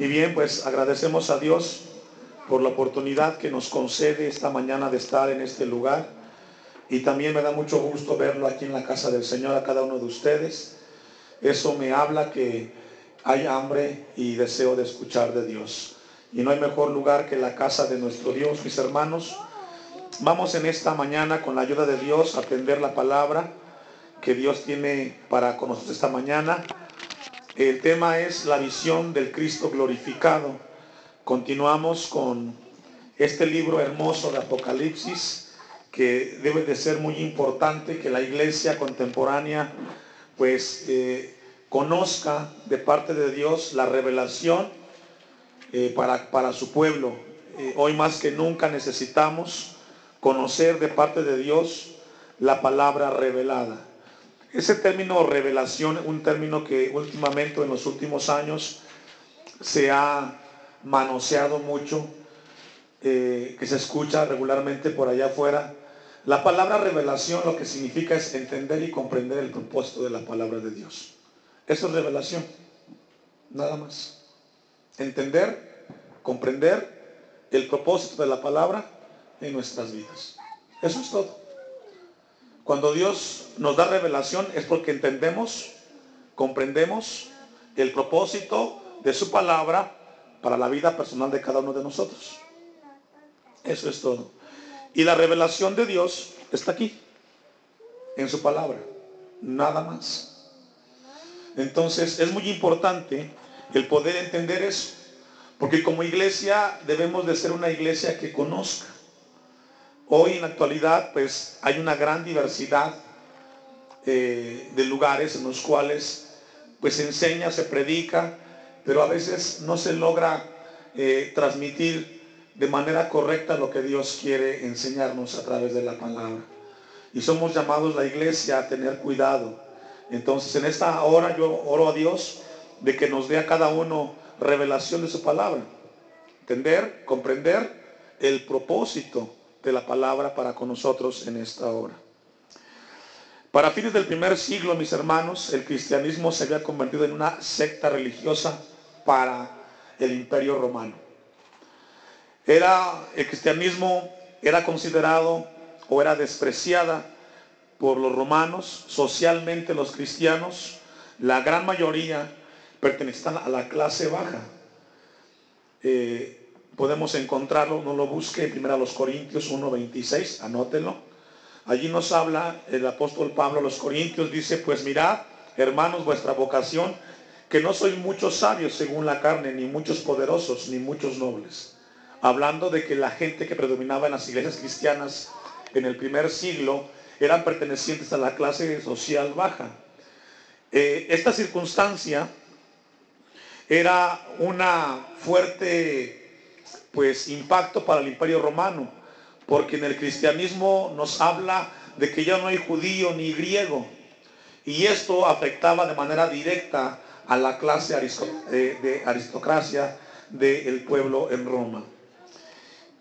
Y bien, pues agradecemos a Dios por la oportunidad que nos concede esta mañana de estar en este lugar. Y también me da mucho gusto verlo aquí en la casa del Señor a cada uno de ustedes. Eso me habla que hay hambre y deseo de escuchar de Dios. Y no hay mejor lugar que la casa de nuestro Dios, mis hermanos. Vamos en esta mañana con la ayuda de Dios a aprender la palabra que Dios tiene para con nosotros esta mañana. El tema es la visión del Cristo glorificado. Continuamos con este libro hermoso de Apocalipsis que debe de ser muy importante que la iglesia contemporánea pues eh, conozca de parte de Dios la revelación eh, para, para, su pueblo. Eh, hoy más que nunca necesitamos conocer de parte de Dios la palabra revelada. Ese término revelación, un término que últimamente en los últimos años se ha manoseado mucho, eh, que se escucha regularmente por allá afuera. La palabra revelación lo que significa es entender y comprender el propósito de la palabra de Dios. Eso es revelación, nada más. Entender, comprender el propósito de la palabra en nuestras vidas. Eso es todo. Cuando Dios nos da revelación es porque entendemos, comprendemos el propósito de su palabra para la vida personal de cada uno de nosotros. Eso es todo. Y la revelación de Dios está aquí, en su palabra, nada más. Entonces es muy importante el poder entender eso, porque como iglesia debemos de ser una iglesia que conozca Hoy en la actualidad pues hay una gran diversidad eh, de lugares en los cuales pues se enseña, se predica, pero a veces no se logra eh, transmitir de manera correcta lo que Dios quiere enseñarnos a través de la palabra. Y somos llamados la iglesia a tener cuidado. Entonces en esta hora yo oro a Dios de que nos dé a cada uno revelación de su palabra. Entender, comprender el propósito de la palabra para con nosotros en esta hora. Para fines del primer siglo, mis hermanos, el cristianismo se había convertido en una secta religiosa para el imperio romano. Era, el cristianismo era considerado o era despreciada por los romanos, socialmente los cristianos, la gran mayoría pertenecían a la clase baja. Eh, podemos encontrarlo, no lo busque, primero a los Corintios 1.26, anótenlo. Allí nos habla el apóstol Pablo a los Corintios, dice, pues mirad, hermanos, vuestra vocación, que no sois muchos sabios según la carne, ni muchos poderosos, ni muchos nobles. Hablando de que la gente que predominaba en las iglesias cristianas en el primer siglo eran pertenecientes a la clase social baja. Eh, esta circunstancia era una fuerte pues impacto para el imperio romano, porque en el cristianismo nos habla de que ya no hay judío ni griego, y esto afectaba de manera directa a la clase de aristocracia del pueblo en Roma.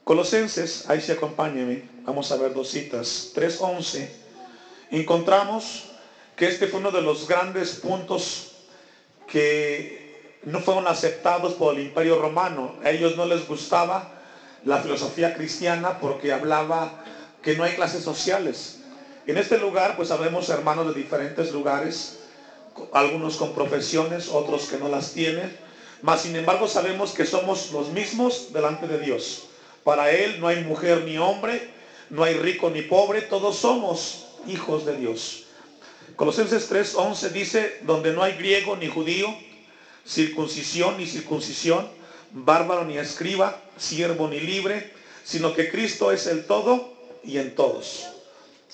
Colosenses, ahí se acompáñenme, vamos a ver dos citas, 3.11, encontramos que este fue uno de los grandes puntos que no fueron aceptados por el imperio romano. A ellos no les gustaba la filosofía cristiana porque hablaba que no hay clases sociales. En este lugar pues sabemos hermanos de diferentes lugares, algunos con profesiones, otros que no las tienen, mas sin embargo sabemos que somos los mismos delante de Dios. Para Él no hay mujer ni hombre, no hay rico ni pobre, todos somos hijos de Dios. Colosenses 3:11 dice, donde no hay griego ni judío, circuncisión ni circuncisión, bárbaro ni escriba, siervo ni libre, sino que Cristo es el todo y en todos.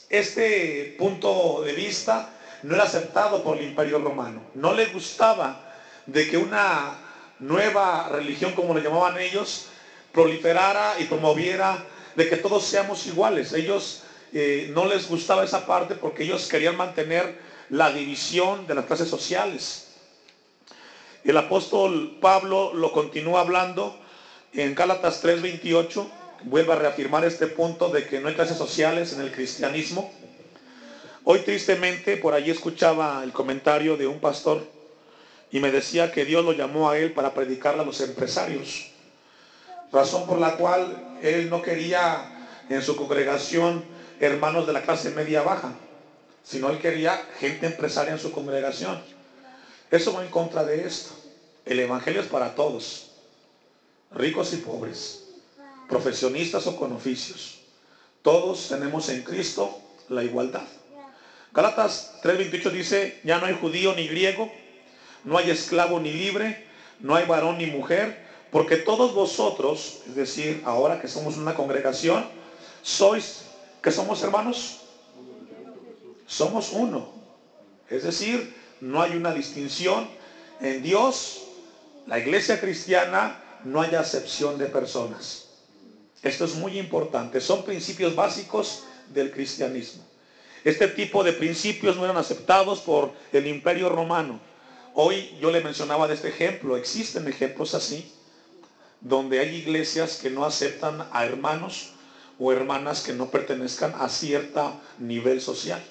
Este punto de vista no era aceptado por el imperio romano. No le gustaba de que una nueva religión, como le llamaban ellos, proliferara y promoviera de que todos seamos iguales. Ellos eh, no les gustaba esa parte porque ellos querían mantener la división de las clases sociales. El apóstol Pablo lo continúa hablando en Gálatas 3:28, vuelve a reafirmar este punto de que no hay clases sociales en el cristianismo. Hoy tristemente por allí escuchaba el comentario de un pastor y me decía que Dios lo llamó a él para predicarle a los empresarios. Razón por la cual él no quería en su congregación hermanos de la clase media baja, sino él quería gente empresaria en su congregación. Eso va en contra de esto. El Evangelio es para todos, ricos y pobres, profesionistas o con oficios. Todos tenemos en Cristo la igualdad. Galatas 3:28 dice, ya no hay judío ni griego, no hay esclavo ni libre, no hay varón ni mujer, porque todos vosotros, es decir, ahora que somos una congregación, sois, que somos hermanos, somos uno. Es decir, no hay una distinción en Dios, la iglesia cristiana, no hay acepción de personas. Esto es muy importante, son principios básicos del cristianismo. Este tipo de principios no eran aceptados por el imperio romano. Hoy yo le mencionaba de este ejemplo, existen ejemplos así, donde hay iglesias que no aceptan a hermanos o hermanas que no pertenezcan a cierto nivel social.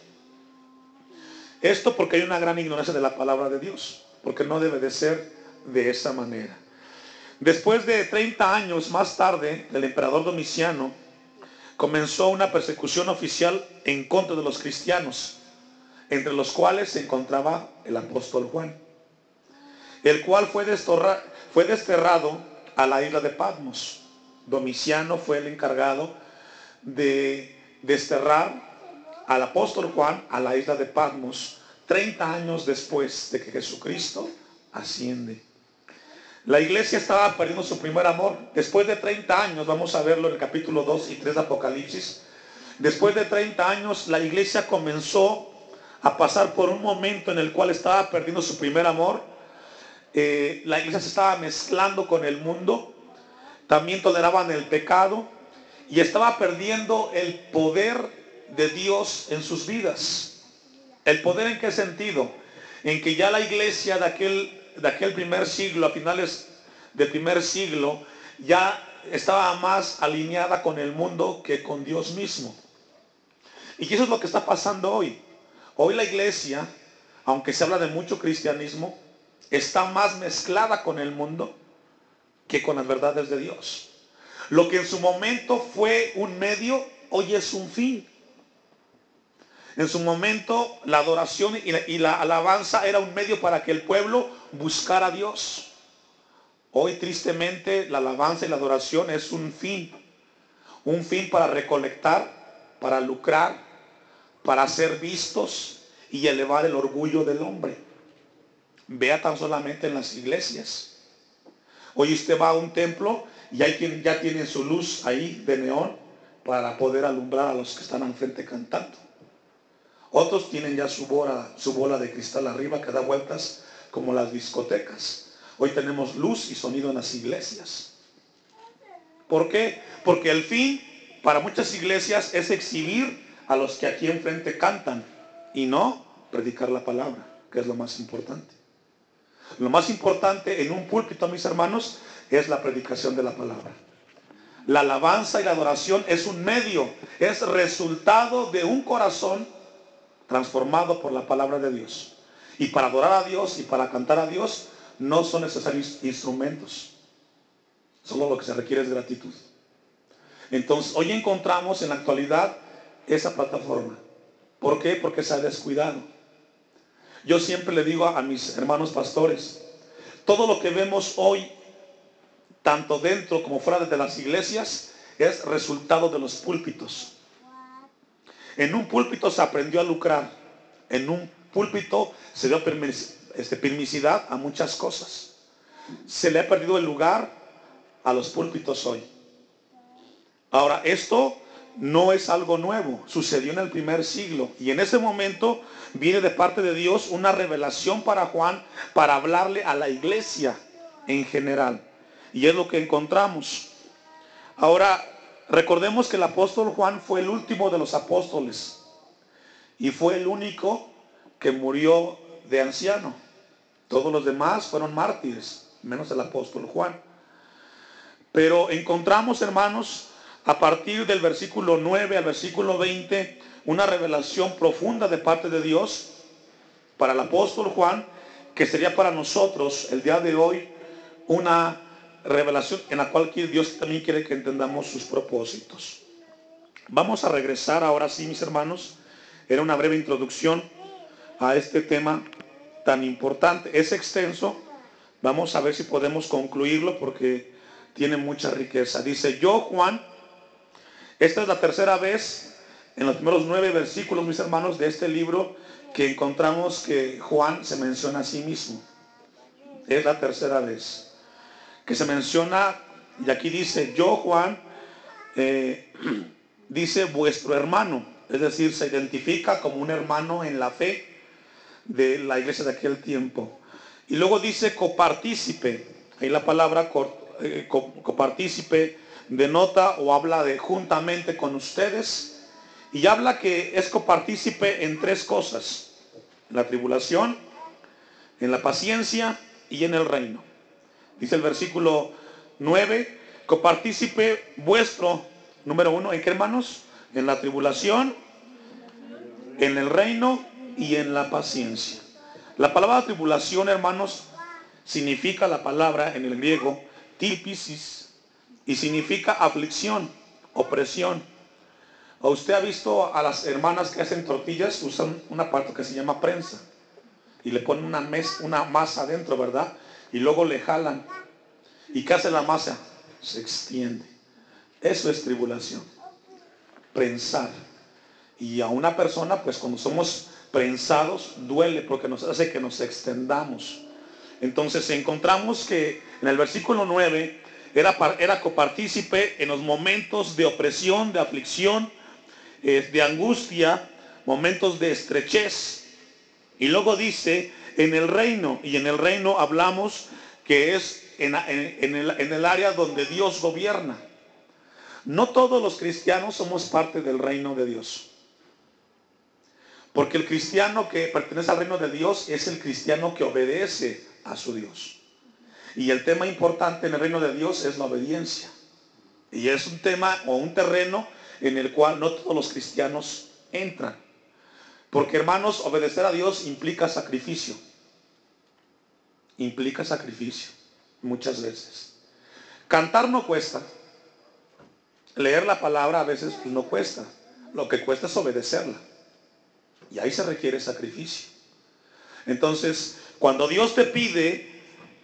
Esto porque hay una gran ignorancia de la palabra de Dios, porque no debe de ser de esa manera. Después de 30 años más tarde, el emperador Domiciano comenzó una persecución oficial en contra de los cristianos, entre los cuales se encontraba el apóstol Juan, el cual fue, fue desterrado a la isla de Patmos. Domiciano fue el encargado de desterrar al apóstol Juan a la isla de Patmos 30 años después de que Jesucristo asciende. La iglesia estaba perdiendo su primer amor. Después de 30 años, vamos a verlo en el capítulo 2 y 3 de Apocalipsis, después de 30 años la iglesia comenzó a pasar por un momento en el cual estaba perdiendo su primer amor. Eh, la iglesia se estaba mezclando con el mundo, también toleraban el pecado y estaba perdiendo el poder de Dios en sus vidas. ¿El poder en qué sentido? En que ya la iglesia de aquel, de aquel primer siglo, a finales del primer siglo, ya estaba más alineada con el mundo que con Dios mismo. Y eso es lo que está pasando hoy. Hoy la iglesia, aunque se habla de mucho cristianismo, está más mezclada con el mundo que con las verdades de Dios. Lo que en su momento fue un medio, hoy es un fin. En su momento la adoración y la, alabanza era un medio para que el pueblo buscara a Dios. Hoy tristemente la alabanza y la adoración es un fin. Un fin para recolectar, para lucrar, para ser vistos y elevar el orgullo del hombre. Vea tan solamente en las iglesias. Hoy usted va a un templo y hay quien ya tiene su luz ahí de neón para poder alumbrar a los que están al frente cantando. Otros tienen ya su bola, su bola de cristal arriba que da vueltas como las discotecas. Hoy tenemos luz y sonido en las iglesias. ¿Por qué? Porque el fin para muchas iglesias es exhibir a los que aquí enfrente cantan y no predicar la palabra, que es lo más importante. Lo más importante en un púlpito, mis hermanos, es la predicación de la palabra. La alabanza y la adoración es un medio, es resultado de un corazón transformado por la palabra de Dios. Y para adorar a Dios y para cantar a Dios no son necesarios instrumentos. Solo lo que se requiere es gratitud. Entonces, hoy encontramos en la actualidad esa plataforma. ¿Por qué? Porque se ha descuidado. Yo siempre le digo a, mis hermanos pastores, todo lo que vemos hoy, tanto dentro como fuera de las iglesias, es resultado de los púlpitos. En un púlpito se aprendió a lucrar. En un púlpito se dio este, permisidad a muchas cosas. Se le ha perdido el lugar a los púlpitos hoy. Ahora, esto no es algo nuevo, sucedió en el primer siglo y en ese momento viene de parte de Dios una revelación para Juan para hablarle a la iglesia en general. Y es lo que encontramos. Ahora, Recordemos que el apóstol Juan fue el último de los apóstoles y fue el único que murió de anciano. Todos los demás fueron mártires, menos el apóstol Juan. Pero encontramos, hermanos, a partir del versículo 9 al versículo 20, una revelación profunda de parte de Dios para el apóstol Juan que sería para nosotros el día de hoy una revelación en la cual Dios también quiere que entendamos sus propósitos. Vamos a regresar ahora sí, mis hermanos. Era una breve introducción a este tema tan importante. Es extenso. Vamos a ver si podemos concluirlo porque tiene mucha riqueza. Dice, yo Juan, esta es la tercera vez en los primeros nueve versículos, mis hermanos, de este libro que encontramos que Juan se menciona a sí mismo. Es la tercera vez que se menciona, y aquí dice, yo Juan, eh, dice vuestro hermano, es decir, se identifica como un hermano en la fe de la iglesia de aquel tiempo. Y luego dice copartícipe, ahí la palabra eh, copartícipe denota o habla de juntamente con ustedes y habla que es copartícipe en tres cosas. En la tribulación, en la paciencia y en el reino. Dice el versículo 9, copartícipe vuestro, número uno, ¿en qué hermanos? En la tribulación, en el reino y en la paciencia. La palabra tribulación, hermanos, significa la palabra en el griego tilpisis y significa aflicción, opresión ¿O usted ha visto a las hermanas que hacen tortillas? Usan una parte que se llama prensa. Y le ponen una, una masa adentro, ¿verdad? Y luego le jalan. ¿Y qué hace la masa? Se extiende. Eso es tribulación. Prensar. Y a una persona, pues cuando somos prensados, duele porque nos hace que nos extendamos. Entonces encontramos que en el versículo 9 era, era copartícipe en los momentos de opresión, de aflicción, de angustia, momentos de estrechez. Y luego dice, en el reino, y en el reino hablamos que es en, el, el área donde Dios gobierna. No todos los cristianos somos parte del reino de Dios. Porque el cristiano que pertenece al reino de Dios es el cristiano que obedece a su Dios. Y el tema importante en el reino de Dios es la obediencia. Y es un tema o un terreno en el cual no todos los cristianos entran. Porque hermanos, obedecer a Dios implica sacrificio. Implica sacrificio muchas veces. Cantar no cuesta. Leer la palabra a veces pues, no cuesta. Lo que cuesta es obedecerla. Y ahí se requiere sacrificio. Entonces, cuando Dios te pide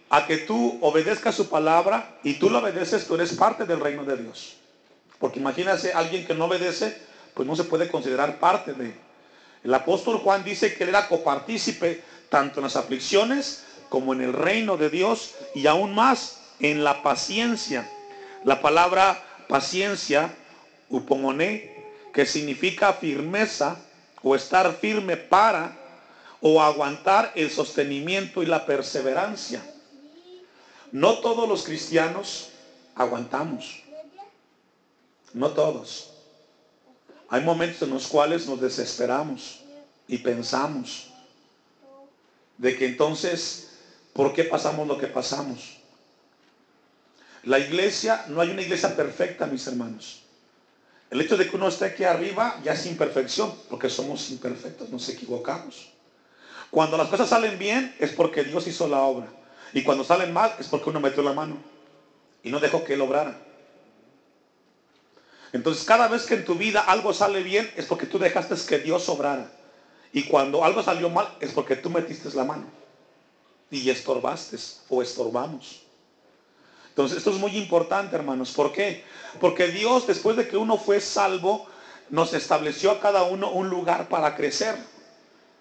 a que tú obedezcas su palabra y tú lo obedeces, tú eres parte del reino de Dios. Porque imagínese alguien que no obedece, pues no se puede considerar parte de. El apóstol Juan dice que él era copartícipe tanto en las aflicciones como en el reino de Dios y aún más en la paciencia. La palabra paciencia, upomoné, que significa firmeza o estar firme para o aguantar el sostenimiento y la perseverancia. No todos los cristianos aguantamos. No todos. Hay momentos en los cuales nos desesperamos y pensamos de que entonces, ¿por qué pasamos lo que pasamos? La iglesia, no hay una iglesia perfecta, mis hermanos. El hecho de que uno esté aquí arriba ya es imperfección, porque somos imperfectos, nos equivocamos. Cuando las cosas salen bien es porque Dios hizo la obra. Y cuando salen mal es porque uno metió la mano y no dejó que Él obrara. Entonces cada vez que en tu vida algo sale bien es porque tú dejaste que Dios obrara. Y cuando algo salió mal es porque tú metiste la mano. Y estorbaste o estorbamos. Entonces esto es muy importante, hermanos. ¿Por qué? Porque Dios, después de que uno fue salvo, nos estableció a cada uno un lugar para crecer.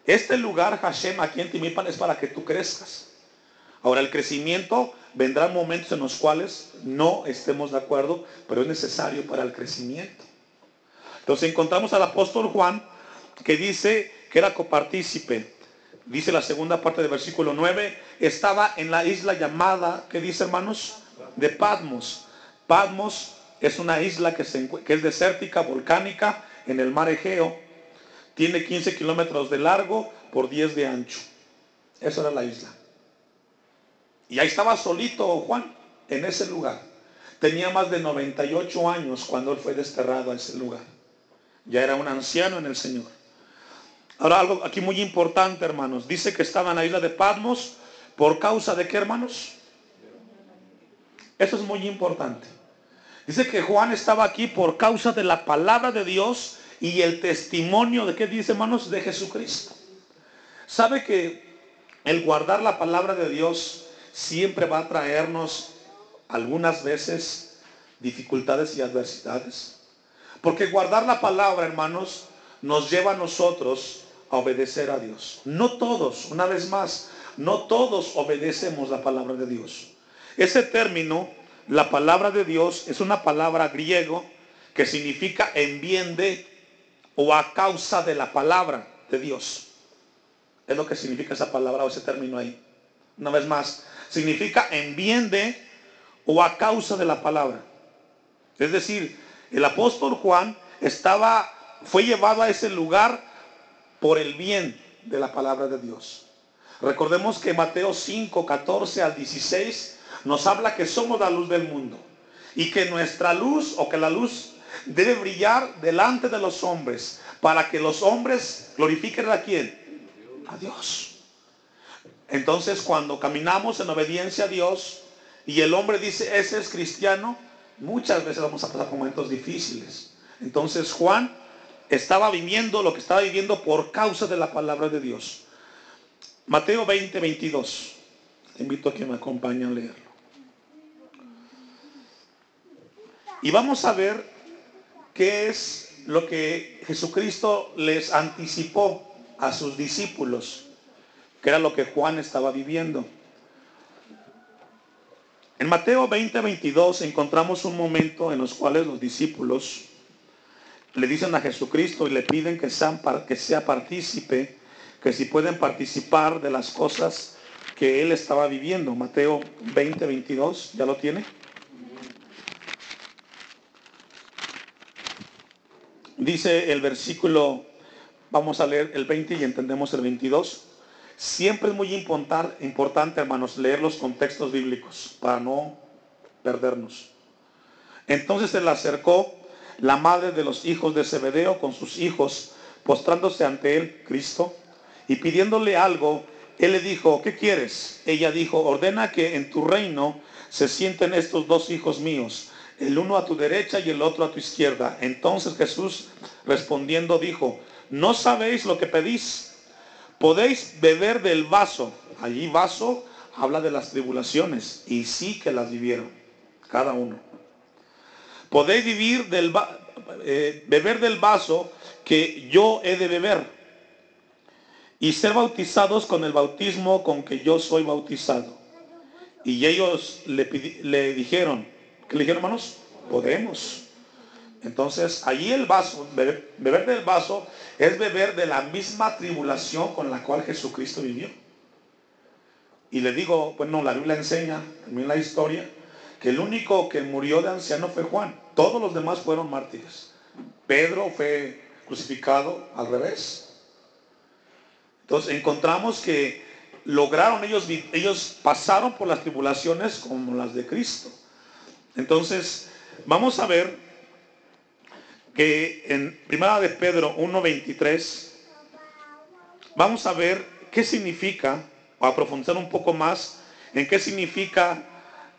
Este lugar, Hashem, aquí en Timipan, es para que tú crezcas. Ahora, el crecimiento vendrán momentos en los cuales no estemos de acuerdo, pero es necesario para el crecimiento. Entonces encontramos al apóstol Juan que dice que era copartícipe. Dice la segunda parte del versículo 9, estaba en la isla llamada, ¿qué dice hermanos? De Patmos. Patmos es una isla que, que es desértica, volcánica, en el mar Egeo. Tiene 15 kilómetros de largo por 10 de ancho. Esa era la isla. Y ahí estaba solito Juan, en ese lugar. Tenía más de 98 años cuando él fue desterrado a ese lugar. Ya era un anciano en el Señor. Ahora algo aquí muy importante, hermanos. Dice que estaba en la isla de Patmos ¿Por causa de qué, hermanos? Eso es muy importante. Dice que Juan estaba aquí por causa de la palabra de Dios y el testimonio de qué dice, hermanos, de Jesucristo. ¿Sabe que el guardar la palabra de Dios siempre va a traernos algunas veces dificultades y adversidades? Porque guardar la palabra, hermanos, nos lleva a nosotros a obedecer a Dios. No todos, una vez más, no todos obedecemos la palabra de Dios. Ese término, la palabra de Dios, es una palabra griego que significa en bien de o a causa de la palabra de Dios. Es lo que significa esa palabra o ese término ahí. Una vez más, significa en bien de o a causa de la palabra. Es decir, el apóstol Juan estaba, fue llevado a ese lugar por el bien de la palabra de Dios. Recordemos que Mateo 5, 14 al 16 nos habla que somos la luz del mundo y que nuestra luz o que la luz debe brillar delante de los hombres para que los hombres glorifiquen a quién? A Dios. Entonces cuando caminamos en obediencia a Dios y el hombre dice, ese es cristiano, muchas veces vamos a pasar momentos difíciles. Entonces Juan estaba viviendo lo que estaba viviendo por causa de la palabra de Dios. Mateo 20, 22. Te invito a que me acompañen a leerlo. Y vamos a ver qué es lo que Jesucristo les anticipó a sus discípulos, que era lo que Juan estaba viviendo. En Mateo 20, 22 encontramos un momento en los cuales los discípulos le dicen a Jesucristo y le piden que, sean, que sea partícipe, que si pueden participar de las cosas que él estaba viviendo. Mateo 20, 22, ¿ya lo tiene? Dice el versículo, vamos a leer el 20 y entendemos el 22. Siempre es muy importante, hermanos, leer los contextos bíblicos para no perdernos. Entonces se le acercó la madre de los hijos de Zebedeo con sus hijos, postrándose ante él, Cristo, y pidiéndole algo, él le dijo, ¿qué quieres? Ella dijo, ordena que en tu reino se sienten estos dos hijos míos, el uno a tu derecha y el otro a tu izquierda. Entonces Jesús respondiendo dijo, no sabéis lo que pedís, podéis beber del vaso. Allí vaso habla de las tribulaciones y sí que las vivieron, cada uno podéis vivir del, eh, beber del vaso que yo he de beber y ser bautizados con el bautismo con que yo soy bautizado. Y ellos le, le dijeron, ¿qué le dijeron hermanos? Podemos. Entonces, allí el vaso, beber, del vaso, es beber de la misma tribulación con la cual Jesucristo vivió. Y le digo, bueno, la Biblia enseña, también la historia, que el único que murió de anciano fue Juan. Todos los demás fueron mártires. Pedro fue crucificado al revés. Entonces encontramos que lograron ellos, ellos pasaron por las tribulaciones como las de Cristo. Entonces, vamos a ver que en Primera de Pedro 1.23, vamos a ver qué significa, o a profundizar un poco más, en qué significa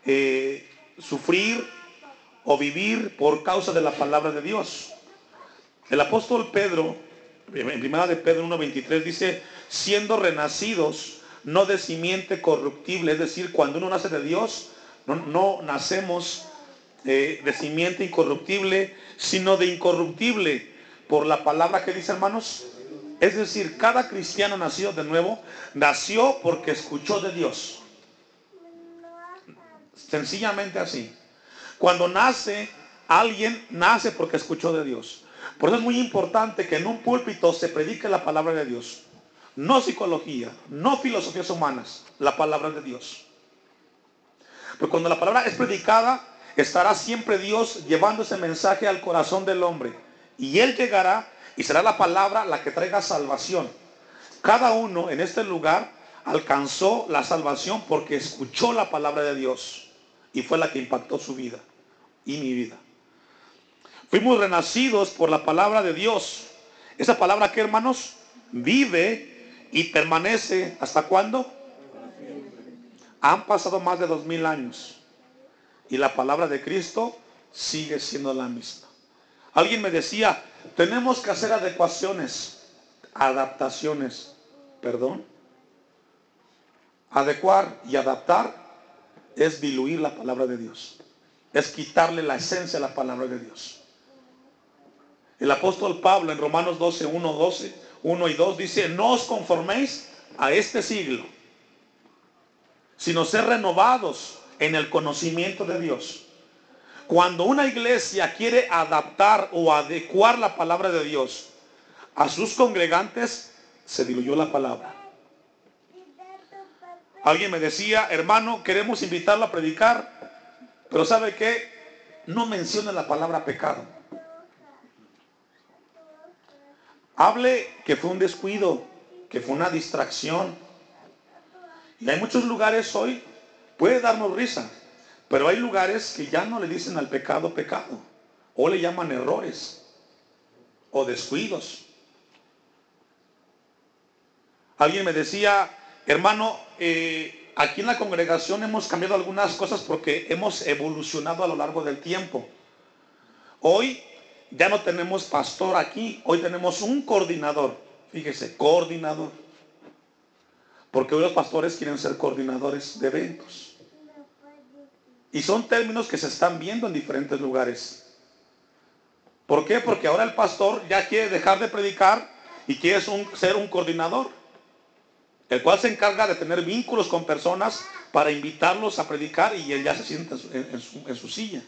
eh, sufrir o vivir por causa de la palabra de Dios. El apóstol Pedro, en primera de Pedro 1.23 dice, siendo renacidos, no de simiente corruptible, es decir, cuando uno nace de Dios, no, nacemos de simiente incorruptible, sino de incorruptible, por la palabra que dice hermanos. Es decir, cada cristiano nacido de nuevo, nació porque escuchó de Dios. Sencillamente así. Cuando nace alguien, nace porque escuchó de Dios. Por eso es muy importante que en un púlpito se predique la palabra de Dios. No psicología, no filosofías humanas, la palabra de Dios. Pero cuando la palabra es predicada, estará siempre Dios llevando ese mensaje al corazón del hombre. Y Él llegará y será la palabra la que traiga salvación. Cada uno en este lugar alcanzó la salvación porque escuchó la palabra de Dios y fue la que impactó su vida y mi vida. Fuimos renacidos por la palabra de Dios. Esa palabra que hermanos vive y permanece hasta cuándo? Han pasado más de dos mil años y la palabra de Cristo sigue siendo la misma. Alguien me decía, tenemos que hacer adecuaciones, adaptaciones, perdón. Adecuar y adaptar es diluir la palabra de Dios. Es quitarle la esencia a la palabra de Dios. El apóstol Pablo en Romanos 12, 1, 12, 1 y 2 dice, no os conforméis a este siglo, sino ser renovados en el conocimiento de Dios. Cuando una iglesia quiere adaptar o adecuar la palabra de Dios a sus congregantes, se diluyó la palabra. Alguien me decía, hermano, queremos invitarlo a predicar, pero ¿sabe qué? No menciona la palabra pecado. Hable que fue un descuido, que fue una distracción. Y hay muchos lugares hoy, puede darnos risa, pero hay lugares que ya no le dicen al pecado pecado, o le llaman errores, o descuidos. Alguien me decía, hermano, eh, aquí en la congregación hemos cambiado algunas cosas porque hemos evolucionado a lo largo del tiempo. Hoy ya no tenemos pastor aquí, hoy tenemos un coordinador. Fíjese, coordinador. Porque hoy los pastores quieren ser coordinadores de eventos. Y son términos que se están viendo en diferentes lugares. ¿Por qué? Porque ahora el pastor ya quiere dejar de predicar y quiere ser un coordinador. El cual se encarga de tener vínculos con personas para invitarlos a predicar y él ya se sienta en su silla.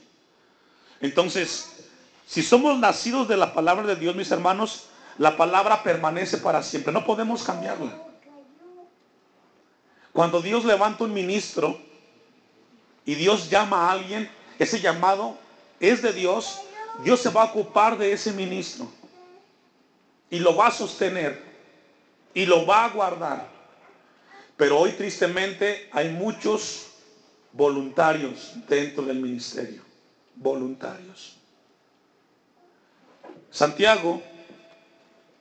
Entonces, si somos nacidos de la palabra de Dios, mis hermanos, la palabra permanece para siempre. No podemos cambiarla. Cuando Dios levanta un ministro y Dios llama a alguien, ese llamado es de Dios, Dios se va a ocupar de ese ministro y lo va a sostener y lo va a guardar. Pero hoy tristemente hay muchos voluntarios dentro del ministerio. Voluntarios. Santiago,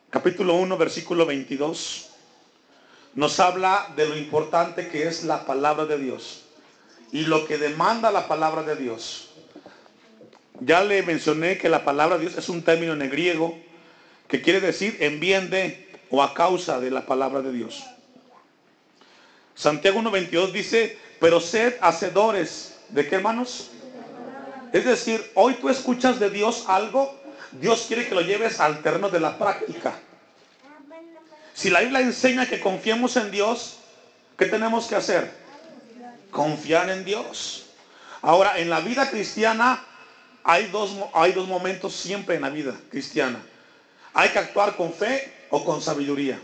capítulo 1, versículo 22, nos habla de lo importante que es la palabra de Dios y lo que demanda la palabra de Dios. Ya le mencioné que la palabra de Dios es un término en griego que quiere decir en bien de o a causa de la palabra de Dios. Santiago 1.22 dice, pero sed hacedores de qué hermanos? Es decir, hoy tú escuchas de Dios algo Dios quiere que lo lleves al terreno de la práctica. Si la Biblia enseña que confiemos en Dios, ¿qué tenemos que hacer? Confiar en Dios. Ahora, en la vida cristiana hay dos, hay dos momentos siempre en la vida cristiana. Hay que actuar con fe o con sabiduría.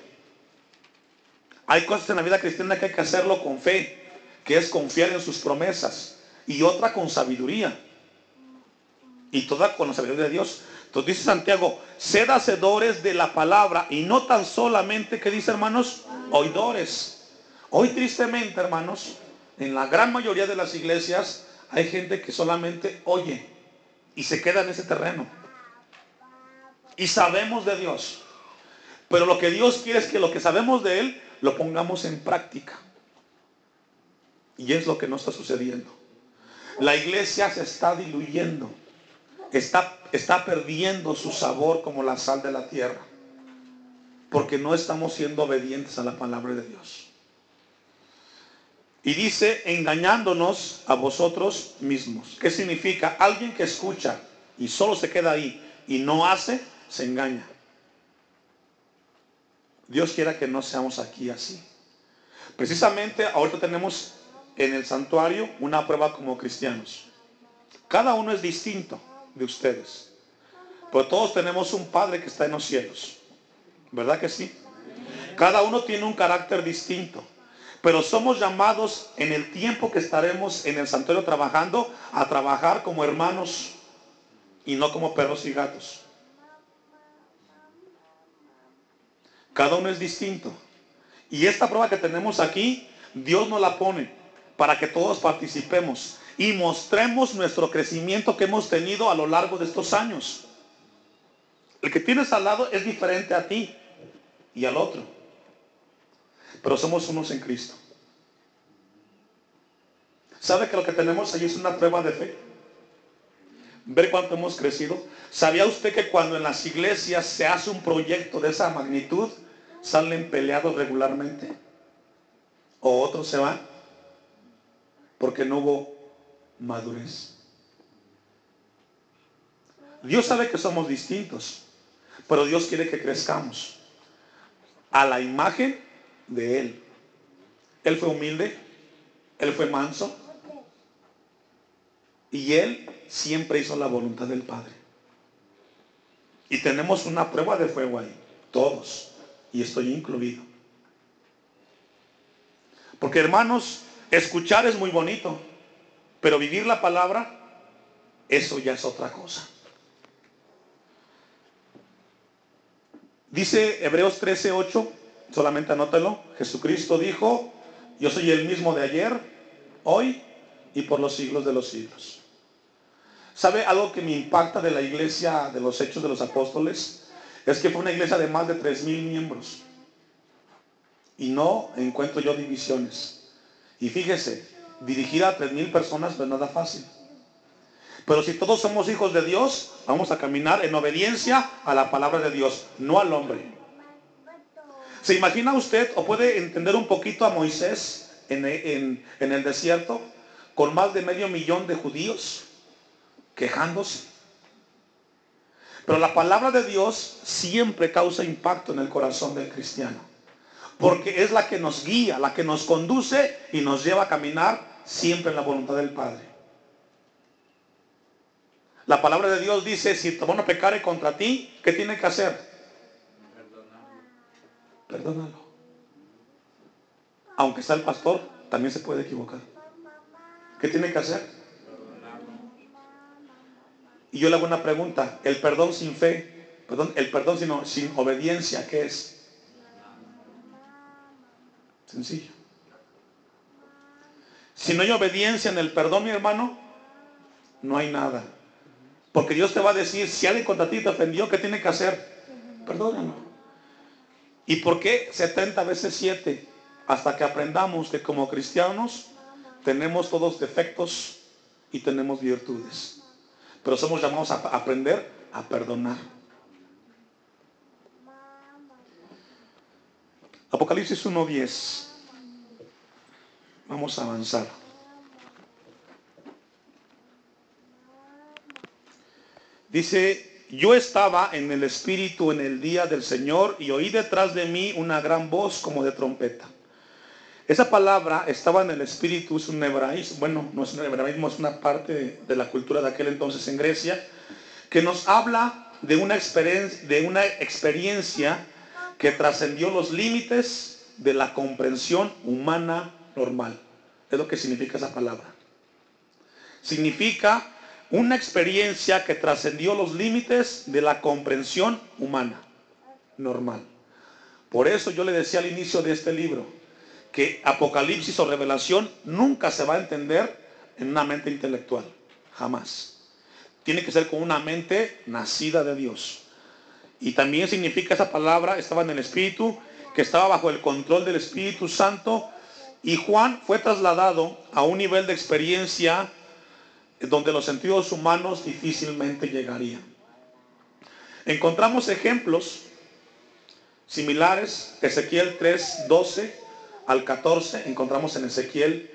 Hay cosas en la vida cristiana que hay que hacerlo con fe, que es confiar en sus promesas, y otra con sabiduría. Y toda con la sabiduría de Dios. Entonces dice Santiago, sed hacedores de la palabra y no tan solamente, que dice hermanos? Oidores. Hoy tristemente, hermanos, en la gran mayoría de las iglesias hay gente que solamente oye y se queda en ese terreno. Y sabemos de Dios. Pero lo que Dios quiere es que lo que sabemos de Él lo pongamos en práctica. Y es lo que no está sucediendo. La iglesia se está diluyendo está, está perdiendo su sabor como la sal de la tierra. Porque no estamos siendo obedientes a la palabra de Dios. Y dice, engañándonos a vosotros mismos. ¿Qué significa? Alguien que escucha y solo se queda ahí y no hace, se engaña. Dios quiera que no seamos aquí así. Precisamente ahorita tenemos en el santuario una prueba como cristianos. Cada uno es distinto de ustedes. Pero todos tenemos un Padre que está en los cielos. ¿Verdad que sí? Cada uno tiene un carácter distinto. Pero somos llamados en el tiempo que estaremos en el santuario trabajando a trabajar como hermanos y no como perros y gatos. Cada uno es distinto. Y esta prueba que tenemos aquí, Dios nos la pone para que todos participemos y mostremos nuestro crecimiento que hemos tenido a lo largo de estos años. El que tienes al lado es diferente a ti y al otro. Pero somos unos en Cristo. ¿Sabe que lo que tenemos ahí es una prueba de fe? Ver cuánto hemos crecido. ¿Sabía usted que cuando en las iglesias se hace un proyecto de esa magnitud, salen peleados regularmente? ¿O otros se van? Porque no hubo madurez. Dios sabe que somos distintos, pero Dios quiere que crezcamos a la imagen de Él. Él fue humilde, Él fue manso, y Él siempre hizo la voluntad del Padre. Y tenemos una prueba de fuego ahí, todos, y estoy incluido. Porque hermanos, escuchar es muy bonito, pero vivir la palabra, eso ya es otra cosa. Dice Hebreos 13:8, solamente anótelo. Jesucristo dijo, yo soy el mismo de ayer, hoy y por los siglos de los siglos. ¿Sabe algo que me impacta de la iglesia de los Hechos de los Apóstoles? Es que fue una iglesia de más de tres mil miembros. Y no encuentro yo divisiones. Y fíjese, dirigir a tres mil personas no es nada fácil. Pero si todos somos hijos de Dios, vamos a caminar en obediencia a la palabra de Dios, no al hombre. ¿Se imagina usted o puede entender un poquito a Moisés en, el desierto con más de medio millón de judíos quejándose? Pero la palabra de Dios siempre causa impacto en el corazón del cristiano. Porque es la que nos guía, la que nos conduce y nos lleva a caminar siempre en la voluntad del Padre. La palabra de Dios dice, si tu hermano pecare contra ti, ¿qué tiene que hacer? Perdónalo. Aunque sea el pastor, también se puede equivocar. ¿Qué tiene que hacer? Y yo le hago una pregunta. El perdón sin fe, perdón, el perdón sino, sin obediencia, ¿qué es? Sencillo. Si no hay obediencia en el perdón, mi hermano, no hay nada. Porque Dios te va a decir, si alguien contra ti te ofendió, ¿qué tiene que hacer? Perdónalo. ¿Y por qué 70 veces 7? Hasta que aprendamos que como cristianos tenemos todos defectos y tenemos virtudes. Pero somos llamados a aprender a perdonar. Apocalipsis 1.10. Vamos a avanzar. Dice, yo estaba en el Espíritu en el día del Señor y oí detrás de mí una gran voz como de trompeta. Esa palabra estaba en el Espíritu, es un hebraísmo, bueno, no es un hebraísmo, es una parte de, la cultura de aquel entonces en Grecia, que nos habla de una de una experiencia que trascendió los límites de la comprensión humana normal. Es lo que significa esa palabra. Significa una experiencia que trascendió los límites de la comprensión humana normal. Por eso yo le decía al inicio de este libro que Apocalipsis o revelación nunca se va a entender en una mente intelectual, jamás. Tiene que ser con una mente nacida de Dios. Y también significa esa palabra, estaba en el Espíritu, que estaba bajo el control del Espíritu Santo. Y Juan fue trasladado a un nivel de experiencia donde los sentidos humanos difícilmente llegarían. Encontramos ejemplos similares, Ezequiel 3, 12 al 14, encontramos en Ezequiel,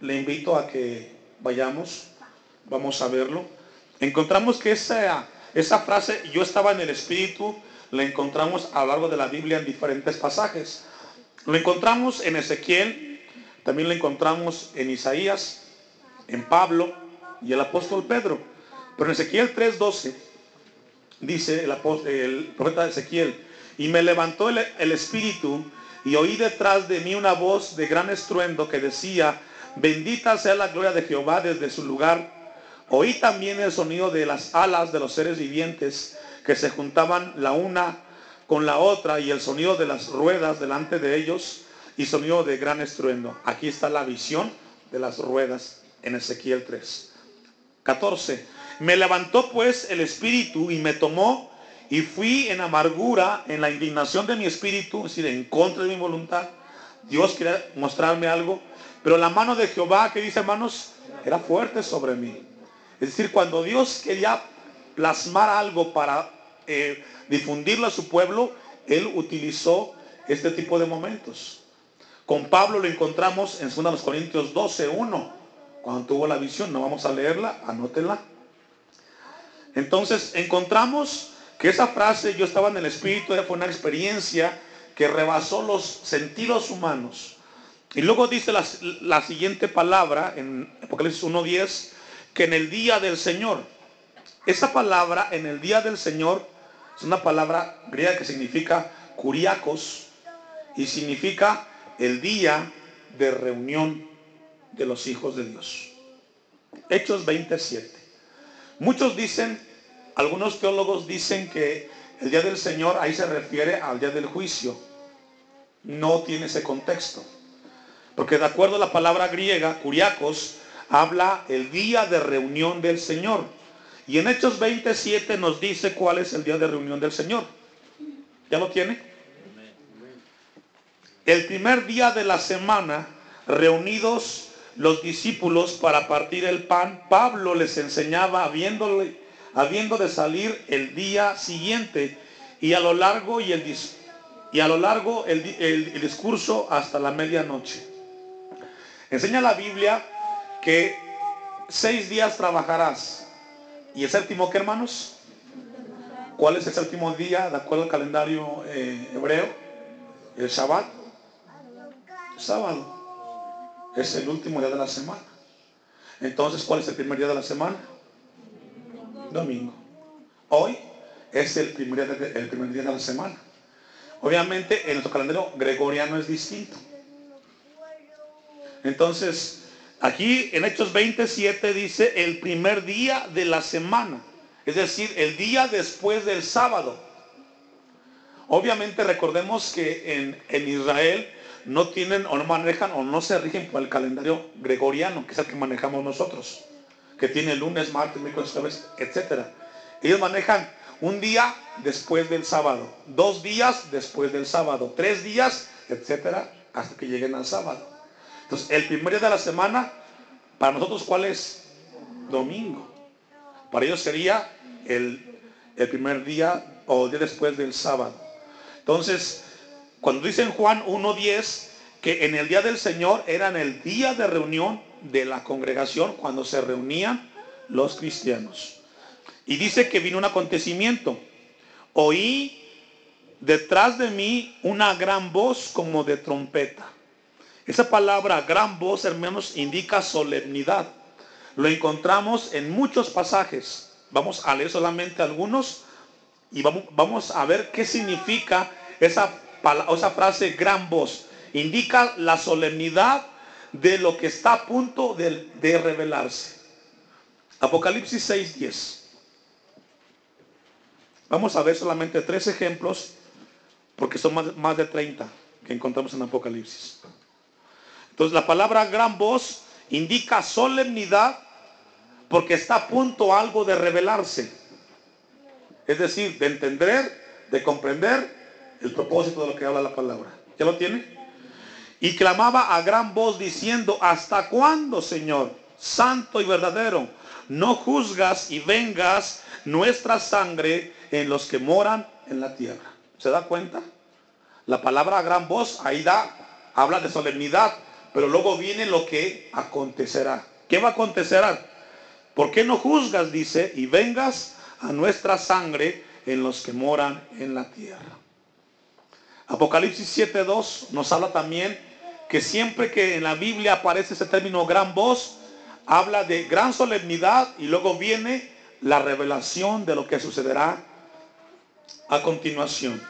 le invito a que vayamos, vamos a verlo. Encontramos que esa, esa frase, yo estaba en el Espíritu, la encontramos a lo largo de la Biblia en diferentes pasajes. Lo encontramos en Ezequiel, también lo encontramos en Isaías, en Pablo, y el apóstol Pedro. Pero en Ezequiel 3:12 dice el, profeta Ezequiel, y me levantó el, el espíritu y oí detrás de mí una voz de gran estruendo que decía, bendita sea la gloria de Jehová desde su lugar. Oí también el sonido de las alas de los seres vivientes que se juntaban la una con la otra y el sonido de las ruedas delante de ellos y sonido de gran estruendo. Aquí está la visión de las ruedas en Ezequiel 3. 14. Me levantó pues el espíritu y me tomó y fui en amargura, en la indignación de mi espíritu, es decir, en contra de mi voluntad. Dios quería mostrarme algo Pero la mano de Jehová, que dice hermanos, era fuerte sobre mí. Es decir, cuando Dios quería plasmar algo para eh, difundirlo a su pueblo, Él utilizó este tipo de momentos. Con Pablo lo encontramos en 2 Corintios 12, 1, cuando tuvo la visión. No vamos a leerla, anótenla. Entonces encontramos que esa frase, yo estaba en el Espíritu, fue una experiencia que rebasó los sentidos humanos. Y luego dice la, la siguiente palabra en Apocalipsis 1.10, que en el día del Señor, esa palabra en el día del Señor es una palabra griega que significa curiacos y significa el día de reunión de los hijos de Dios. Hechos 27. Muchos dicen, algunos teólogos dicen que el día del Señor ahí se refiere al día del juicio. No tiene ese contexto. Porque de acuerdo a la palabra griega, curiacos, habla el día de reunión del Señor. Y en Hechos 27 nos dice cuál es el día de reunión del Señor. ¿Ya lo tiene? El primer día de la semana, reunidos los discípulos para partir el pan, Pablo les enseñaba habiendo de salir el día siguiente y a lo largo y el, y a lo largo el, el discurso hasta la medianoche. Enseña la Biblia que seis días trabajarás. ¿Y el séptimo qué, hermanos? ¿Cuál es el séptimo día de acuerdo al calendario eh, hebreo? El Shabbat. Sábado. Es el último día de la semana. Entonces, ¿cuál es el primer día de la semana? Domingo. Hoy es el primer día de, primer día de la semana. Obviamente, en nuestro calendario gregoriano es distinto. Entonces, Aquí en Hechos 27 dice el primer día de la semana, es decir, el día después del sábado. Obviamente recordemos que en, en, Israel no tienen o no manejan o no se rigen por el calendario gregoriano, que es el que manejamos nosotros, que tiene lunes, martes, miércoles, jueves, etc. Ellos manejan un día después del sábado, dos días después del sábado, tres días, etcétera, hasta que lleguen al sábado. Entonces, el primer día de la semana, para nosotros, ¿cuál es? Domingo. Para ellos sería el, el primer día o día después del sábado. Entonces, cuando dice en Juan 1.10 que en el día del Señor era en el día de reunión de la congregación cuando se reunían los cristianos. Y dice que vino un acontecimiento. Oí detrás de mí una gran voz como de trompeta. Esa palabra gran voz, hermanos, indica solemnidad. Lo encontramos en muchos pasajes. Vamos a leer solamente algunos y vamos, vamos a ver qué significa esa, esa frase gran voz. Indica la solemnidad de lo que está a punto de, revelarse. Apocalipsis 6.10. Vamos a ver solamente tres ejemplos, porque son más, más de 30 que encontramos en Apocalipsis. Entonces la palabra gran voz indica solemnidad porque está a punto algo de revelarse. Es decir, de entender, de comprender el propósito de lo que habla la palabra. ¿Ya lo tiene? Y clamaba a gran voz diciendo, ¿hasta cuándo, Señor, santo y verdadero, no juzgas y vengas nuestra sangre en los que moran en la tierra? ¿Se da cuenta? La palabra gran voz ahí da, habla de solemnidad, pero luego viene lo que acontecerá. ¿Qué va a acontecer? ¿Por qué no juzgas, dice, y vengas a nuestra sangre en los que moran en la tierra? Apocalipsis 7.2 nos habla también que siempre que en la Biblia aparece ese término gran voz, habla de gran solemnidad y luego viene la revelación de lo que sucederá a continuación.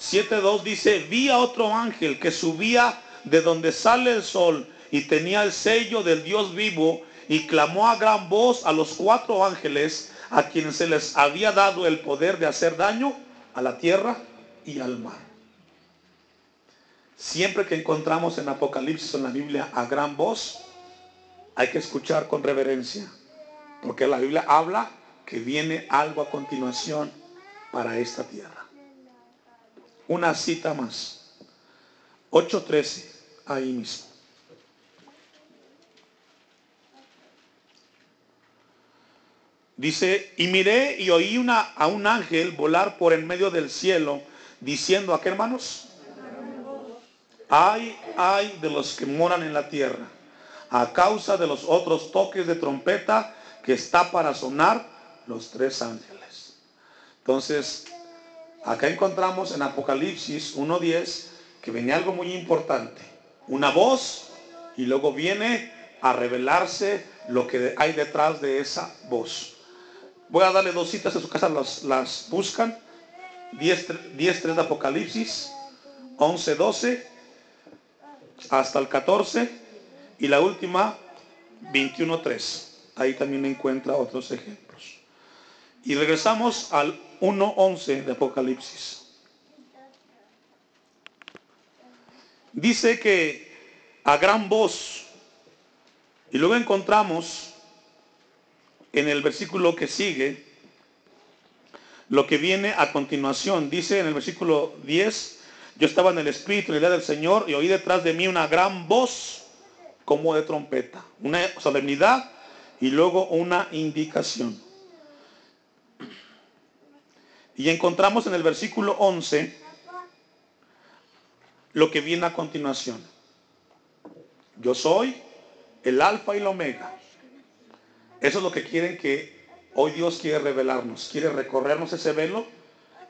7.2 dice, vi a otro ángel que subía de donde sale el sol y tenía el sello del Dios vivo y clamó a gran voz a los cuatro ángeles a quienes se les había dado el poder de hacer daño a la tierra y al mar. Siempre que encontramos en Apocalipsis, en la Biblia, a gran voz, hay que escuchar con reverencia. Porque la Biblia habla que viene algo a continuación para esta tierra. Una cita más. 8.13, ahí mismo. Dice, y miré y oí una, a un ángel volar por en medio del cielo, diciendo, ¿a qué hermanos? Ay, ay de los que moran en la tierra, a causa de los otros toques de trompeta que está para sonar los tres ángeles. Entonces, acá encontramos en Apocalipsis 1.10 que venía algo muy importante. Una voz y luego viene a revelarse lo que hay detrás de esa voz. Voy a darle dos citas en su casa, las, las buscan. 10.3 10, de Apocalipsis, 11.12 hasta el 14 y la última 21.3. Ahí también encuentra otros ejemplos. Y regresamos al 1.11 de Apocalipsis. Dice que a gran voz, y luego encontramos en el versículo que sigue, lo que viene a continuación. Dice en el versículo 10, yo estaba en el Espíritu, en día del Señor, y oí detrás de mí una gran voz como de trompeta, una solemnidad y luego una indicación. Y encontramos en el versículo 11 lo que viene a continuación. Yo soy el alfa y el omega. Eso es lo que quieren que hoy Dios quiere revelarnos. Quiere recorrernos ese velo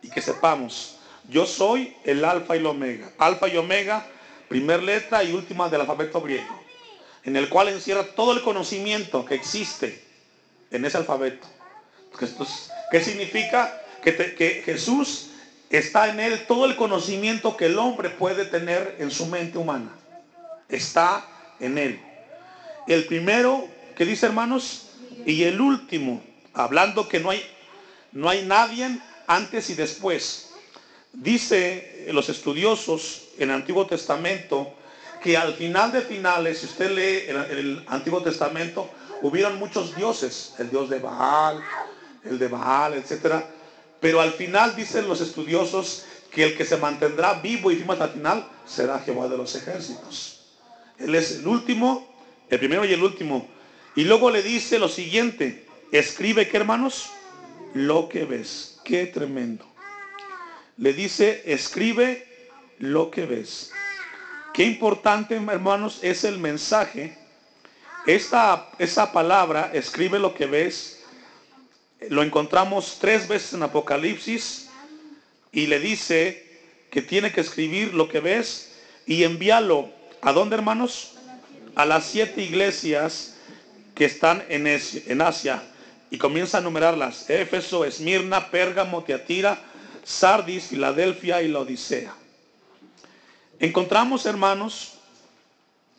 y que sepamos. Yo soy el alfa y el omega. Alfa y omega, primer letra y última del alfabeto griego. En el cual encierra todo el conocimiento que existe en ese alfabeto. ¿Qué significa? Que, que Jesús está en él todo el conocimiento que el hombre puede tener en su mente humana. Está en él. El primero que dice hermanos, y el último, hablando que no hay, no hay nadie antes y después. Dice los estudiosos en el Antiguo Testamento que al final de finales, si usted lee el, el Antiguo Testamento, hubieron muchos dioses, el dios de Baal, el de Baal, etcétera. Pero al final dicen los estudiosos que el que se mantendrá vivo y firme hasta el final será Jehová de los ejércitos. Él es el último, el primero y el último. Y luego le dice lo siguiente, escribe que hermanos, lo que ves. Qué tremendo. Le dice, escribe lo que ves. Qué importante, hermanos, es el mensaje. Esta, esa palabra, escribe lo que ves, lo encontramos tres veces en Apocalipsis y le dice que tiene que escribir lo que ves y envíalo. ¿A dónde, hermanos? A las siete iglesias que están en, en Asia y comienza a numerarlas. Éfeso, Esmirna, Pérgamo, Teatira, Sardis, Filadelfia y la Odisea. Encontramos, hermanos,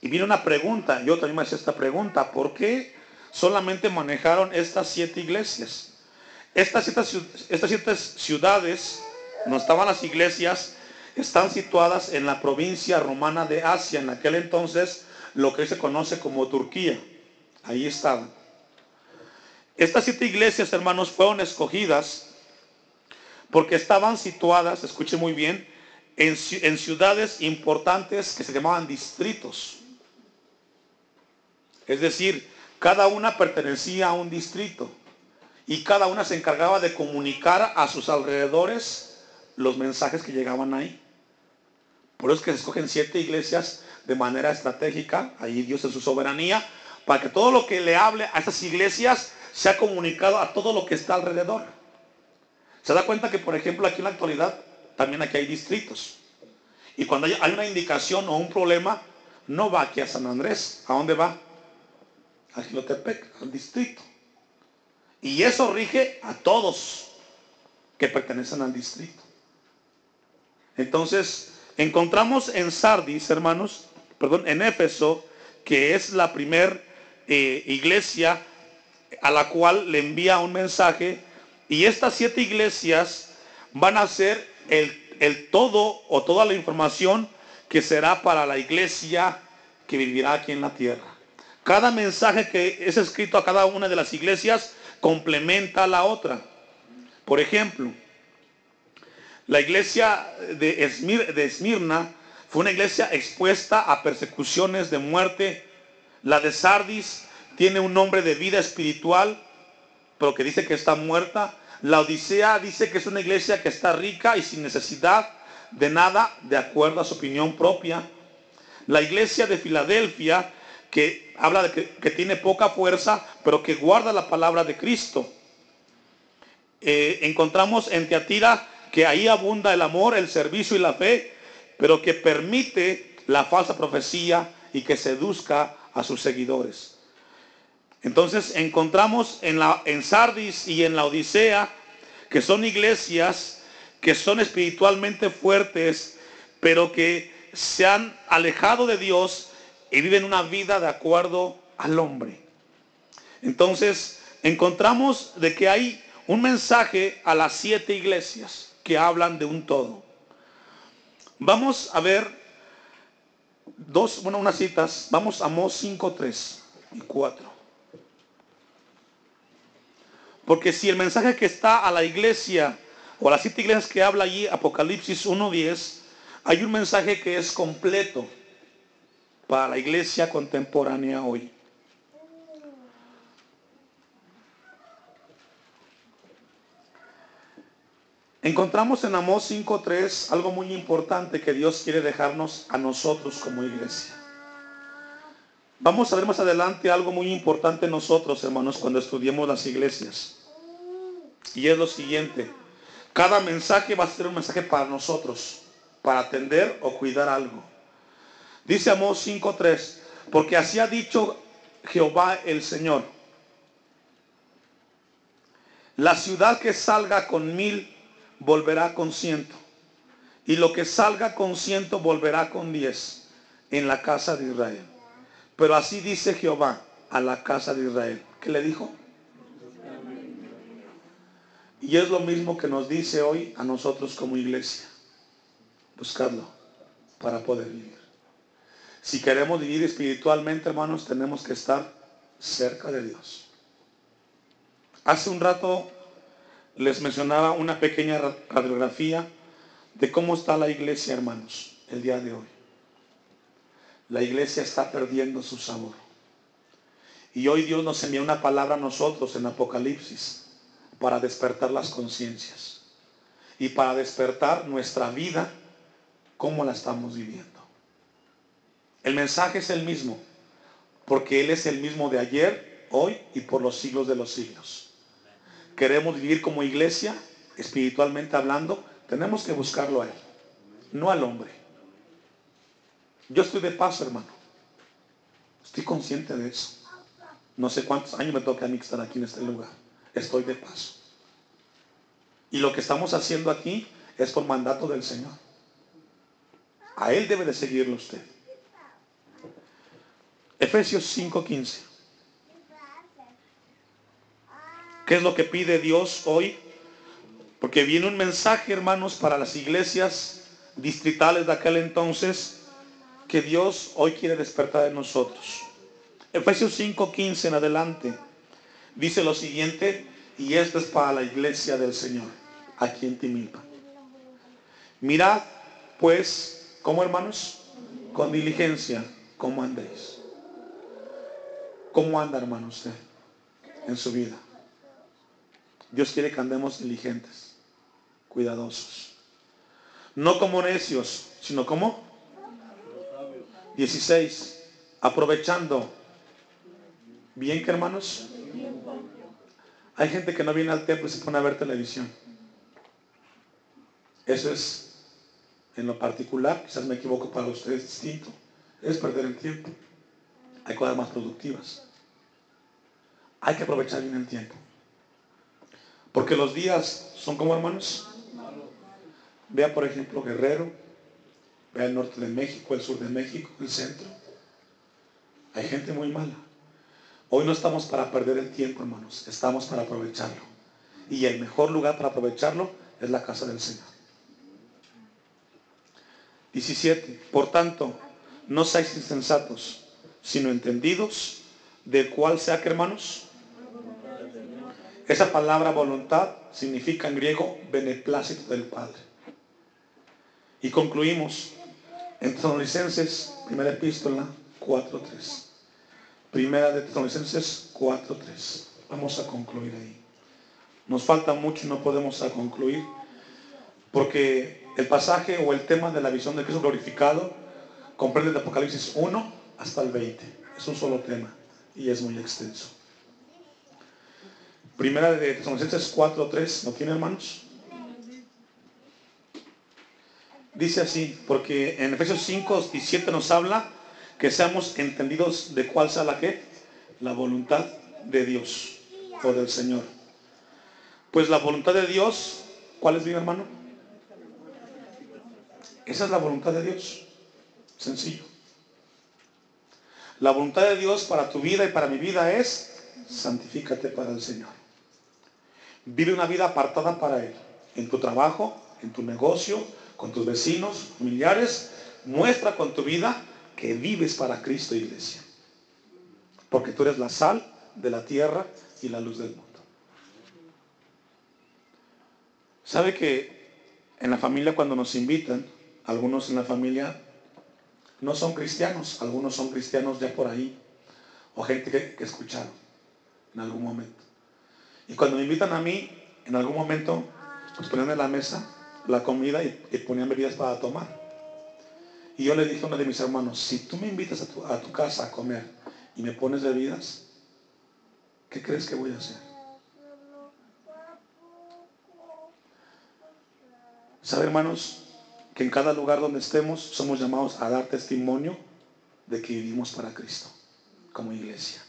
y viene una pregunta, yo también me hice esta pregunta, ¿por qué solamente manejaron estas siete iglesias? Estas siete, estas siete ciudades, no estaban las iglesias, están situadas en la provincia romana de Asia, en aquel entonces lo que se conoce como Turquía. Ahí estaban. Estas siete iglesias, hermanos, fueron escogidas porque estaban situadas, escuche muy bien, en, ciudades importantes que se llamaban distritos. Es decir, cada una pertenecía a un distrito y cada una se encargaba de comunicar a sus alrededores los mensajes que llegaban ahí. Por eso es que se escogen siete iglesias de manera estratégica, ahí Dios en su soberanía, para que todo lo que le hable a estas iglesias sea comunicado a todo lo que está alrededor. Se da cuenta que, por ejemplo, aquí en la actualidad, también aquí hay distritos. Y cuando hay una indicación o un problema, no va aquí a San Andrés. ¿A dónde va? A Gilotepec, al distrito. Y eso rige a todos que pertenecen al distrito. Entonces, encontramos en Sardis, hermanos, perdón, en Éfeso, que es la primer eh, iglesia a la cual le envía un mensaje y estas siete iglesias van a ser el, el todo o toda la información que será para la iglesia que vivirá aquí en la tierra. Cada mensaje que es escrito a cada una de las iglesias complementa a la otra. Por ejemplo, la iglesia de, de Esmirna fue una iglesia expuesta a persecuciones de muerte. La de Sardis tiene un nombre de vida espiritual. pero que dice que está muerta. La Odisea dice que es una iglesia que está rica y sin necesidad de nada, de acuerdo a su opinión propia. La iglesia de Filadelfia, que habla de que, tiene poca fuerza, pero que guarda la palabra de Cristo. Eh, encontramos en Teatira que ahí abunda el amor, el servicio y la fe, pero que permite la falsa profecía y que seduzca a sus seguidores. Entonces encontramos en, Sardis y en la Odisea que son iglesias que son espiritualmente fuertes, pero que se han alejado de Dios y viven una vida de acuerdo al hombre. Entonces encontramos de que hay un mensaje a las siete iglesias que hablan de un todo. Vamos a ver dos, bueno, unas citas. Vamos a Mos 5, 3 y 4. Porque si el mensaje que está a la iglesia o a las siete iglesias que habla allí, Apocalipsis 1.10, hay un mensaje que es completo para la iglesia contemporánea hoy. Encontramos en Amós 5.3 algo muy importante que Dios quiere dejarnos a nosotros como iglesia. Vamos a ver más adelante algo muy importante nosotros, hermanos, cuando estudiemos las iglesias. Y es lo siguiente. Cada mensaje va a ser un mensaje para nosotros, para atender o cuidar algo. Dice Amós 5.3, porque así ha dicho Jehová el Señor. La ciudad que salga con mil volverá con ciento. Y lo que salga con ciento volverá con diez en la casa de Israel. Pero así dice Jehová a la casa de Israel. ¿Qué le dijo? Y es lo mismo que nos dice hoy a nosotros como iglesia. Buscarlo para poder vivir. Si queremos vivir espiritualmente, hermanos, tenemos que estar cerca de Dios. Hace un rato les mencionaba una pequeña radiografía de cómo está la iglesia, hermanos, el día de hoy. La iglesia está perdiendo su sabor. Y hoy Dios nos envía una palabra a nosotros en Apocalipsis para despertar las conciencias y para despertar nuestra vida, cómo la estamos viviendo. El mensaje es el mismo, porque Él es el mismo de ayer, hoy y por los siglos de los siglos queremos vivir como iglesia, espiritualmente hablando, tenemos que buscarlo a Él, no al hombre. Yo estoy de paso, hermano. Estoy consciente de eso. No sé cuántos años me toca a mí estar aquí en este lugar. Estoy de paso. Y lo que estamos haciendo aquí es por mandato del Señor. A Él debe de seguirlo usted. Efesios 5:15. ¿Qué es lo que pide Dios hoy? Porque viene un mensaje, hermanos, para las iglesias distritales de aquel entonces que Dios hoy quiere despertar en nosotros. Efesios 5:15 en adelante dice lo siguiente, y esto es para la iglesia del Señor, aquí en Timilpa. Mirad, pues, ¿cómo hermanos? Con diligencia, ¿cómo andéis? ¿Cómo anda, hermano, usted en su vida? Dios quiere que andemos diligentes, cuidadosos. No como necios, sino como 16. Aprovechando. Bien que hermanos. Hay gente que no viene al templo y se pone a ver televisión. Eso es, en lo particular, quizás me equivoco para ustedes distinto, es perder el tiempo. Hay cosas más productivas. Hay que aprovechar bien el tiempo. Porque los días son como hermanos. Vea por ejemplo Guerrero, vea el norte de México, el sur de México, el centro. Hay gente muy mala. Hoy no estamos para perder el tiempo, hermanos, estamos para aprovecharlo. Y el mejor lugar para aprovecharlo es la casa del Señor. 17. Por tanto, no seáis insensatos, sino entendidos, del cual sea que, hermanos, esa palabra voluntad significa en griego beneplácito del Padre. Y concluimos en Tesalonicenses, primera epístola 4.3. Primera de Tesalonicenses 4.3. Vamos a concluir ahí. Nos falta mucho y no podemos concluir, porque el pasaje o el tema de la visión de Cristo glorificado comprende de Apocalipsis 1 hasta el 20. Es un solo tema y es muy extenso. Primera de Tesalonicenses 4.3, ¿no tiene hermanos? Dice así, porque en Efesios 5 y 7 nos habla que seamos entendidos de cuál sea la que, la voluntad de Dios o del Señor. Pues la voluntad de Dios, ¿cuál es mi hermano? Esa es la voluntad de Dios. Sencillo. La voluntad de Dios para tu vida y para mi vida es santifícate para el Señor. Vive una vida apartada para Él. En tu trabajo, en tu negocio, con tus vecinos, familiares. Muestra con tu vida que vives para Cristo, iglesia. Porque tú eres la sal de la tierra y la luz del mundo. ¿Sabe que en la familia cuando nos invitan, algunos en la familia no son cristianos, algunos son cristianos ya por ahí, o gente que, escucharon en algún momento. Y cuando me invitan a mí, en algún momento, pues ponían en la mesa la comida y, ponían bebidas para tomar. Y yo le dije a uno de mis hermanos, si tú me invitas a tu, casa a comer y me pones bebidas, ¿qué crees que voy a hacer? ¿Sabe, hermanos? que en cada lugar donde estemos somos llamados a dar testimonio de que vivimos para Cristo como iglesia.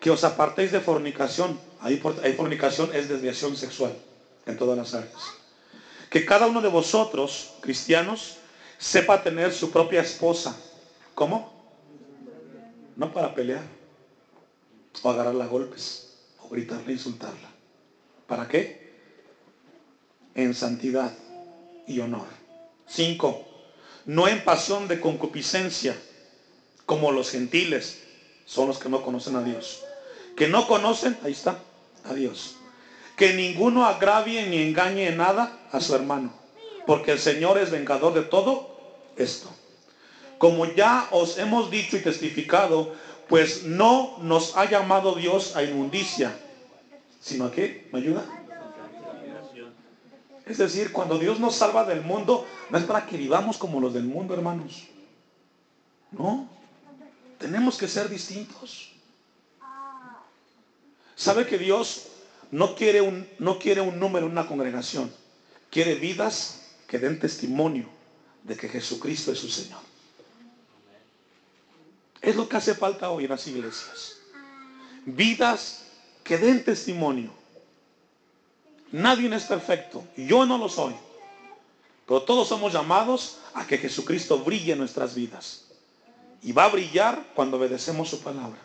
Que os apartéis de fornicación. Ahí, fornicación es desviación sexual en todas las áreas. Que cada uno de vosotros, cristianos, sepa tener su propia esposa. ¿Cómo? No para pelear o agarrarla a golpes o gritarle, insultarla. ¿Para qué? En santidad y honor. 5. No en pasión de concupiscencia, como los gentiles, son los que no conocen a Dios. Que no conocen, ahí está, a Dios. Que ninguno agravie ni engañe en nada a su hermano, porque el Señor es vengador de todo esto. Como ya os hemos dicho y testificado, pues no nos ha llamado Dios a inmundicia, sino a qué, ¿me ayuda? Es decir, cuando Dios nos salva del mundo, no es para que vivamos como los del mundo, hermanos. No, tenemos que ser distintos. ¿Sabe que Dios no quiere un, no quiere un número en una congregación? Quiere vidas que den testimonio de que Jesucristo es su Señor. Es lo que hace falta hoy en las iglesias. Vidas que den testimonio Nadie es perfecto. Yo no lo soy. Pero todos somos llamados a que Jesucristo brille en nuestras vidas. Y va a brillar cuando obedecemos su palabra.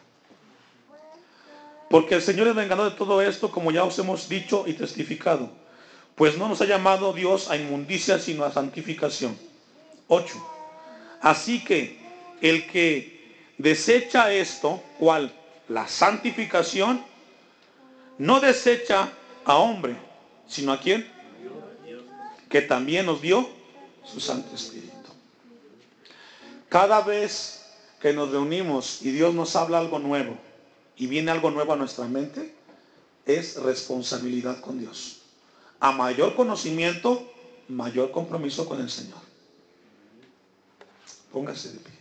Porque el Señor es vengador de todo esto, como ya os hemos dicho y testificado. Pues no nos ha llamado Dios a inmundicia, sino a santificación. 8. Así que el que desecha esto, ¿cuál? La santificación, no desecha a hombre, sino a quién? Que también nos dio su Santo Espíritu. Cada vez que nos reunimos y Dios nos habla algo nuevo y viene algo nuevo a nuestra mente, es responsabilidad con Dios. A mayor conocimiento, mayor compromiso con el Señor. Póngase de pie.